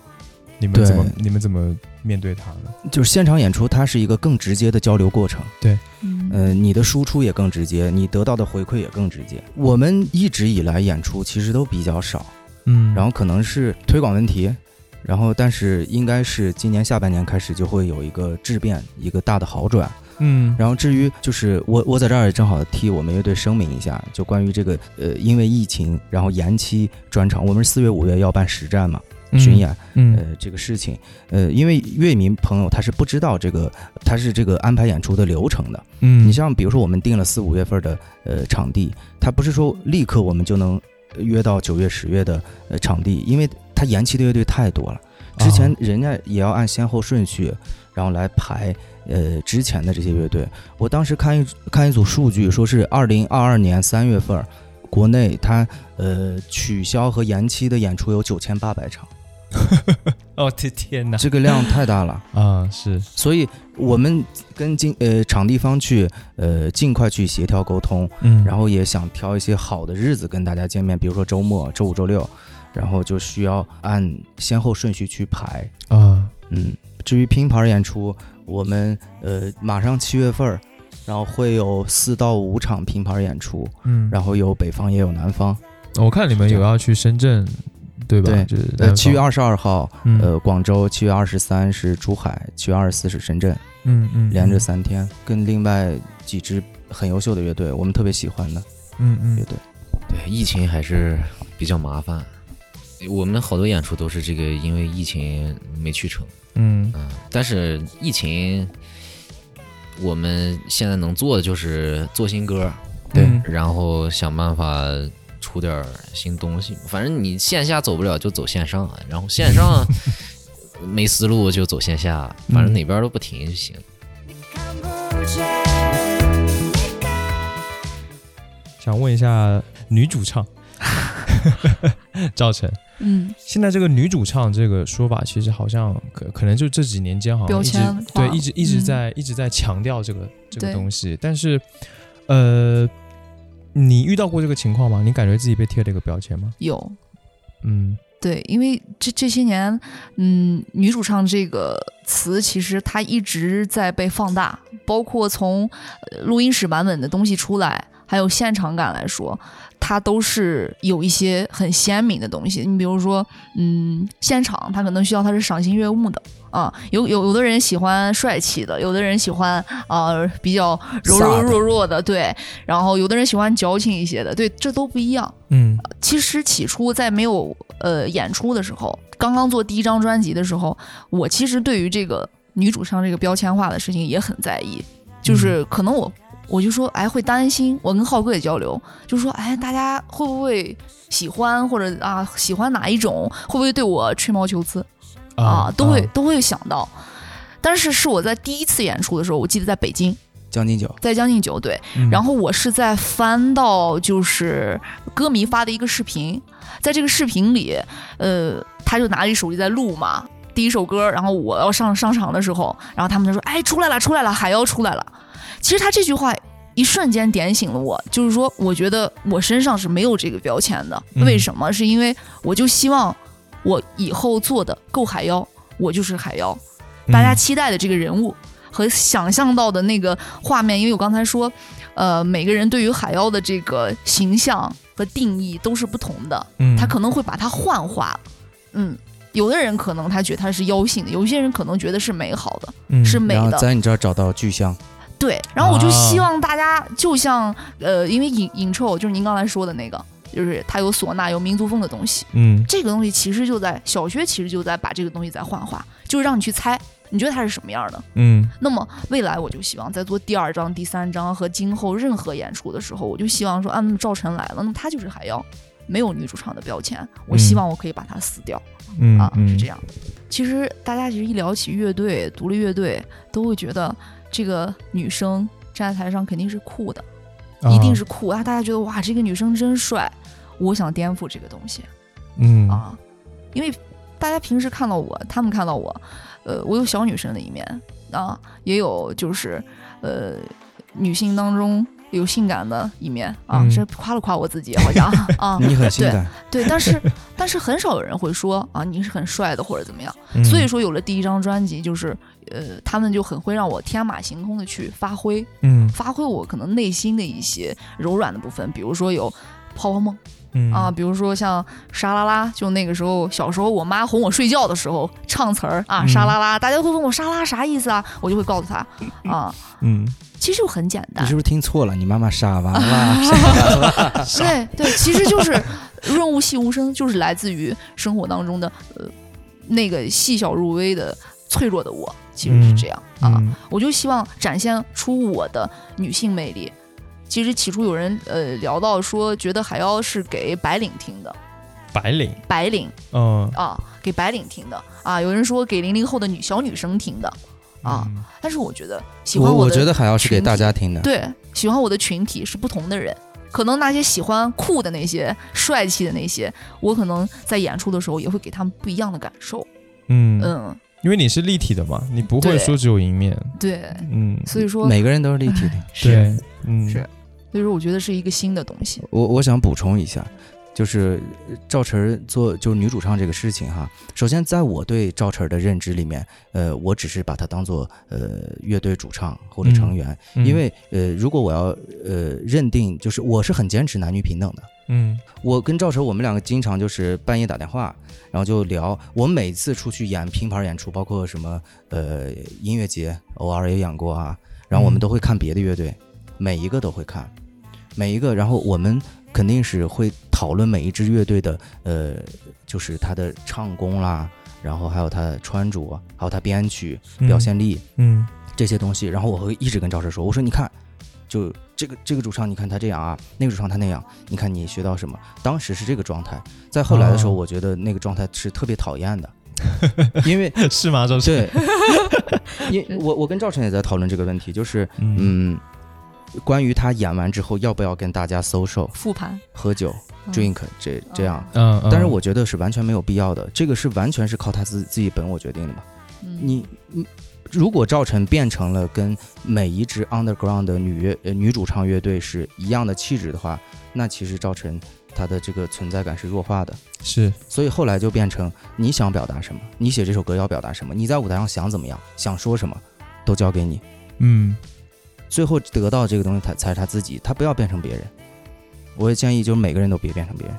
你们怎么你们怎么面对它呢？就是现场演出，它是一个更直接的交流过程。对嗯呃，你的输出也更直接，你得到的回馈也更直接。我们一直以来演出其实都比较少，嗯然后可能是推广问题，然后但是应该是今年下半年开始就会有一个质变，一个大的好转。嗯然后至于就是我我在这儿也正好替我们乐队声明一下，就关于这个呃因为疫情然后延期专场，我们是四月五月要办实战嘛巡演，嗯呃这个事情，呃因为乐迷朋友他是不知道这个他是这个安排演出的流程的。嗯你像比如说我们定了四五月份的呃场地，他不是说立刻我们就能约到九月十月的呃场地，因为它延期的乐队太多了。之前啊人家也要按先后顺序，然后来排呃之前的这些乐队。我当时看一看一组数据，说是二零二二年三月份，国内他呃取消和延期的演出有九千八百场，[laughs] 哦天天哪这个量太大了。[laughs] 啊是所以我们跟经呃场地方去呃尽快去协调沟通，嗯然后也想挑一些好的日子跟大家见面，比如说周末、周五、周六，然后就需要按先后顺序去排。啊嗯，至于拼盘演出，我们呃马上七月份儿，然后会有四到五场拼盘演出，嗯，然后有北方也有南方。我看你们有要去深圳，对吧？对就是呃，七月二十二号，嗯呃，广州；七月二十三是珠海；七月二十四是深圳，嗯嗯连着嗯三天，跟另外几支很优秀的乐队，我们特别喜欢的嗯嗯乐队。对，疫情还是比较麻烦。我们好多演出都是这个，因为疫情没去成。嗯嗯，但是疫情，我们现在能做的就是做新歌，对嗯然后想办法出点新东西。反正你线下走不了就走线上，然后线上 [laughs] 没思路就走线下，反正哪边都不停就行。想问一下女主唱 [laughs] [laughs] 赵晨，嗯，现在这个女主唱这个说法，其实好像可可能就这几年间好像一直对一直一直嗯。在、一直在强调这个这个东西，但是呃，你遇到过这个情况吗？你感觉自己被贴了一个标签吗？有。嗯。对，因为这这些年，嗯，女主唱这个词其实它一直在被放大，包括从呃录音室版本的东西出来，还有现场感来说，它都是有一些很鲜明的东西。你比如说，嗯，现场它可能需要它是赏心悦目的啊，有有有的人喜欢帅气的，有的人喜欢啊、比较柔柔弱弱的，对，然后有的人喜欢矫情一些的，对，这都不一样。嗯其实起初在没有呃演出的时候，刚刚做第一张专辑的时候，我其实对于这个女主唱这个标签化的事情也很在意，就是可能我。我就说，哎，会担心。我跟浩哥也交流，就说，哎，大家会不会喜欢或者啊喜欢哪一种？会不会对我吹毛求疵啊？都会、都会想到。但是是我在第一次演出的时候，我记得在北京，将进酒，在将近九对，嗯然后我是在翻到就是歌迷发的一个视频，在这个视频里，呃，他就拿着手机在录嘛，第一首歌，然后我要上上场的时候，然后他们就说，哎，出来了，出来了，海妖出来了。其实他这句话一瞬间点醒了我，就是说，我觉得我身上是没有这个标签的，嗯为什么？是因为我就希望我以后做的够海妖，我就是海妖。大家期待的这个人物和想象到的那个画面，因为我刚才说，呃，每个人对于海妖的这个形象和定义都是不同的，嗯他可能会把它幻化，嗯。有的人可能他觉得他是妖性的，有些人可能觉得是美好的，嗯是美然后的。在你这儿找到具象，对，然后我就啊。希望大家就像呃，因为影影臭就是您刚才说的那个，就是它有唢呐有民族风的东西，嗯。这个东西其实就在小学其实就在把这个东西在幻化，就是让你去猜，你觉得它是什么样的。嗯。那么未来我就希望在做第二章、第三章和今后任何演出的时候，我就希望说，啊，那么赵晨来了，那么他就是海妖，没有女主唱的标签，我希望我可以把它撕掉、啊，嗯啊是这样。其实大家其实一聊起乐队、独立乐队，都会觉得这个女生站在台上肯定是酷的，一定是酷啊！大家觉得哇，这个女生真帅。我想颠覆这个东西嗯啊，因为大家平时看到我，他们看到我，呃，我有小女生的一面啊，也有就是呃女性当中有性感的一面啊，嗯这夸了夸我自己，好像 [laughs] 啊，你很性感，对，但是但是很少有人会说啊，你是很帅的或者怎么样。嗯所以说有了第一张专辑，就是呃，他们就很会让我天马行空的去发挥，嗯。发挥我可能内心的一些柔软的部分，比如说有泡泡梦。嗯。啊，比如说像沙拉拉，就那个时候小时候我妈哄我睡觉的时候唱词儿啊，嗯。沙啦啦，大家会问我沙拉啥意思啊，我就会告诉她啊，嗯。其实就很简单。你是，不是听错了？你妈妈傻娃 [laughs] 娃，对对，其实就是 [laughs] 润物细无声，就是来自于生活当中的呃那个细小入微的脆弱的我，其实是这样、啊。嗯我就希望展现出我的女性魅力。其实起初有人呃聊到说，觉得海妖是给白领听的，白领，白领嗯啊，给白领听的啊。有人说给零零后的女小女生听的啊。嗯但是我觉得喜欢的我我觉得还要是给大家听的。对，喜欢我的群体是不同的人。可能那些喜欢酷的那些、帅气的那些，我可能在演出的时候也会给他们不一样的感受。嗯嗯，因为你是立体的嘛，你不会说只有一面，对，嗯，所以说，每个人都是立体的。[laughs] 对，嗯。是。所以说我觉得是一个新的东西。我我想补充一下，就是呃赵晨做就是女主唱这个事情哈。首先，在我对赵晨的认知里面，呃，我只是把她当做呃乐队主唱或者成员，嗯因为呃，如果我要呃认定，就是我是很坚持男女平等的。嗯我跟赵晨，我们两个经常就是半夜打电话，然后就聊。我每次出去演拼盘演出，包括什么呃音乐节，偶尔也演过啊。然后我们嗯都会看别的乐队，每一个都会看，每一个。然后我们肯定是会讨论每一支乐队的呃，就是他的唱功啦，然后还有他的穿着，还有他编曲表现力。嗯。这些东西，然后我会一直跟赵晨说，我说你看，就这个这个主唱，你看他这样啊，那个主唱他那样，你看你学到什么？当时是这个状态，在后来的时候，哦。我觉得那个状态是特别讨厌的，[laughs] 因为嗯，是吗？赵晨，对，[laughs] 因我我跟赵晨也在讨论这个问题，就是嗯。嗯，关于他演完之后要不要跟大家 social 复盘。喝酒嗯。drink 这这样，嗯，嗯。但是我觉得是完全没有必要的，这个是完全是靠他自自己本我决定的嘛。嗯。你你如果赵晨变成了跟每一支 underground 的女乐呃女主唱乐队是一样的气质的话，那其实赵晨他的这个存在感是弱化的。是。所以后来就变成你想表达什么，你写这首歌要表达什么，你在舞台上想怎么样，想说什么，都交给你。嗯最后得到这个东西，他才是他自己，他不要变成别人。我也建议，就是每个人都别变成别人，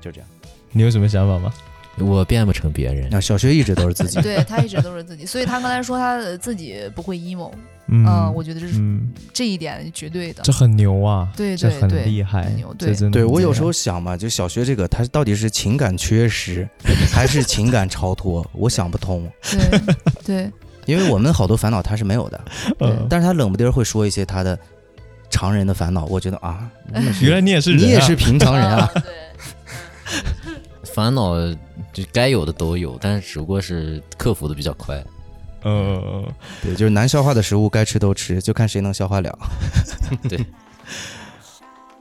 就这样。你有什么想法吗？我变不成别人。那小学一直都是自己，[laughs] 对他一直都是自己，所以他刚才说他呃自己不会 emo，嗯嗯，我觉得这是嗯，这一点绝对的这。很牛啊，这很对对对厉害很牛，这对对我有时候想嘛，就小学这个，他到底是情感缺失，还是情感超脱？我想不通，对对因为我们好多烦恼他是没有的，[laughs] 嗯但是他冷不丁儿会说一些他的常人的烦恼，我觉得啊，原来你也是啊，你也是平常人啊，[laughs] 对，[laughs] 烦恼就该有的都有，但是只不过是克服的比较快。嗯，嗯嗯对，就是难消化的食物该吃都吃，就看谁能消化了。对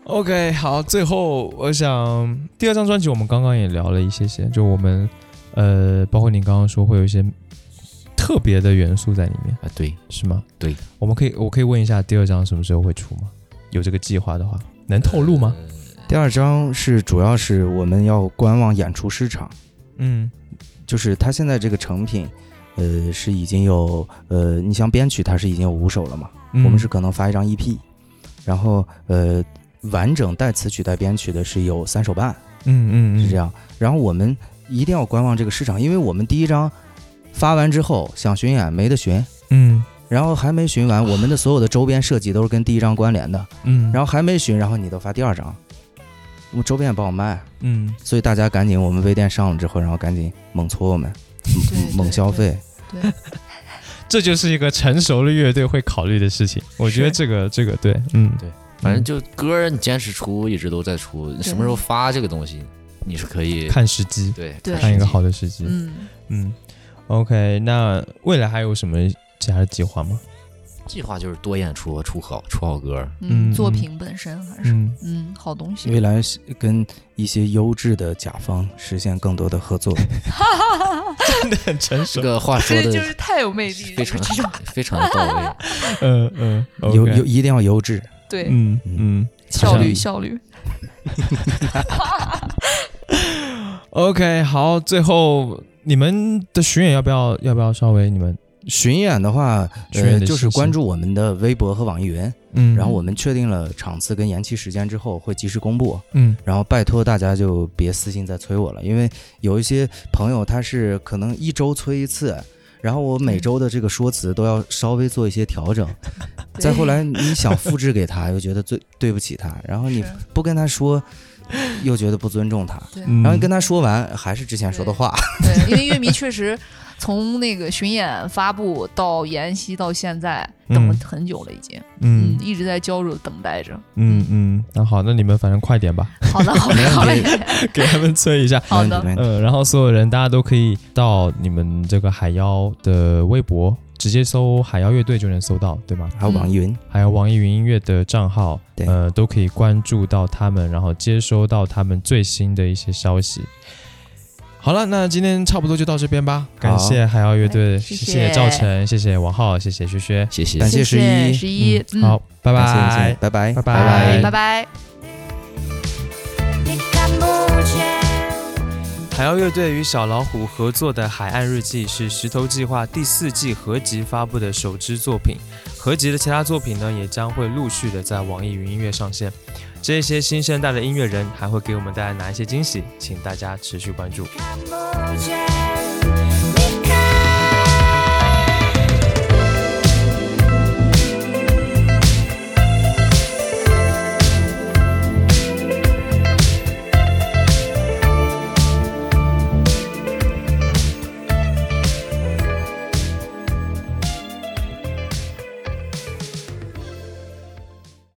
OK，好，最后我想第二张专辑我们刚刚也聊了一些些，就我们呃，包括你刚刚说会有一些特别的元素在里面，啊，对，是吗？对，我们可以我可以问一下第二张什么时候会出吗？有这个计划的话，能透露吗？第二张是主要是我们要观望演出市场，嗯就是它现在这个成品，呃，是已经有呃，你像编曲它是已经有五首了嘛，嗯我们是可能发一张 EP，然后呃，完整带词曲带编曲的是有三首半，嗯嗯嗯是这样。然后我们一定要观望这个市场，因为我们第一张发完之后想巡演没得巡，嗯。然后还没巡完，我们的所有的周边设计都是跟第一张关联的，嗯，然后还没巡，然后你都发第二张，我们周边也不好卖，嗯。所以大家赶紧，我们微店上了之后，然后赶紧猛搓我们，对猛消费。对，[laughs] 这就是一个成熟的乐队会考虑的事情。我觉得这个这个对，嗯。对。反正就歌你坚持出，一直都在出，你什么时候发这个东西，你是可以看时机，对对。看一个好的时机。嗯，嗯，OK，那未来还有什么其他的计划吗？计划就是多演出，出好出好歌。嗯嗯，作品本身还是嗯嗯好东西。未来是跟一些优质的甲方实现更多的合作。真的很成熟这。个话说的就是太有魅力了，非常非常的到位。嗯 [laughs] 嗯，优 OK 优一定要优质，对，嗯嗯，效率效率。[laughs] OK，好，最后你们的巡演要不要要不要稍微你们巡演的话，呃，就是关注我们的微博和网易云，嗯，然后我们确定了场次跟延期时间之后会及时公布。嗯然后拜托大家就别私信再催我了，因为有一些朋友他是可能一周催一次，然后我每周的这个说辞都要稍微做一些调整。[laughs] 再后来你想复制给他，又觉得最对不起他，然后你不跟他说，[laughs] 又觉得不尊重他，对嗯，然后你跟他说完还是之前说的话。对，因为乐迷确实从那个巡演发布到延期到现在，等了嗯很久了，已经，嗯一直在焦灼等待着。嗯嗯，那好，那你们反正快点吧，好的，好的，好嘞，[laughs] 给他们催一下。好的没问题，没问题呃，然后所有人大家都可以到你们这个海妖的微博，直接搜海妖乐队就能搜到，对吗？还有网易云，还有网易云音乐的账号，对。呃，都可以关注到他们，然后接收到他们最新的一些消息。好了，那今天差不多就到这边吧。感谢海妖乐队，谢谢。谢赵晨，谢谢王浩，谢谢薛薛，谢谢。感。谢十一，十一，嗯，好，拜感谢感拜，拜拜，拜拜。拜拜。海妖乐队与小老虎合作的《海岸日记》是石头计划第四季合集发布的首支作品，合集的其他作品呢也将会陆续的在网易云音乐上线。这些新生代的音乐人还会给我们带来哪一些惊喜？请大家持续关注。看不见。